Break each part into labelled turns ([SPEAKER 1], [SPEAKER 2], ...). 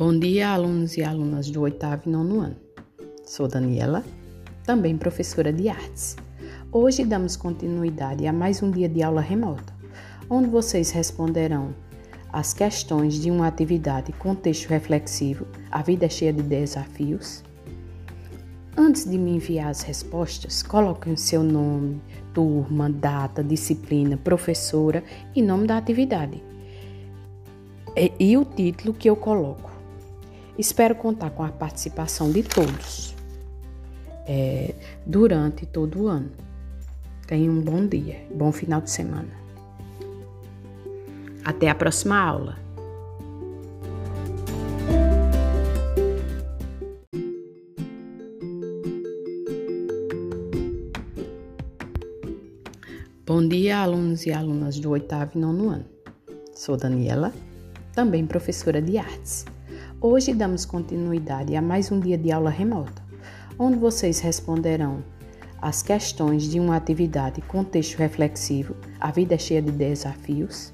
[SPEAKER 1] Bom dia, alunos e alunas do oitavo e nono ano. Sou Daniela, também professora de artes. Hoje damos continuidade a mais um dia de aula remota, onde vocês responderão as questões de uma atividade com texto reflexivo, A Vida é Cheia de Desafios. Antes de me enviar as respostas, coloquem seu nome, turma, data, disciplina, professora e nome da atividade. E, e o título que eu coloco. Espero contar com a participação de todos é, durante todo o ano. Tenham um bom dia, bom final de semana. Até a próxima aula. Bom dia, alunos e alunas do oitavo e nono ano. Sou Daniela, também professora de artes. Hoje damos continuidade a mais um dia de aula remota, onde vocês responderão as questões de uma atividade com texto reflexivo, A Vida é Cheia de Desafios.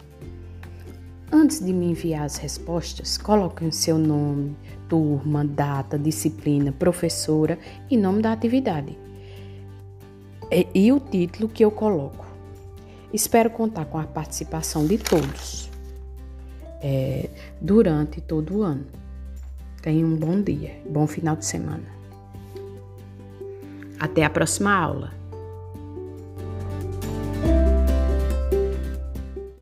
[SPEAKER 1] Antes de me enviar as respostas, coloquem seu nome, turma, data, disciplina, professora e nome da atividade. E, e o título que eu coloco. Espero contar com a participação de todos é, durante todo o ano. Tenham um bom dia, bom final de semana. Até a próxima aula.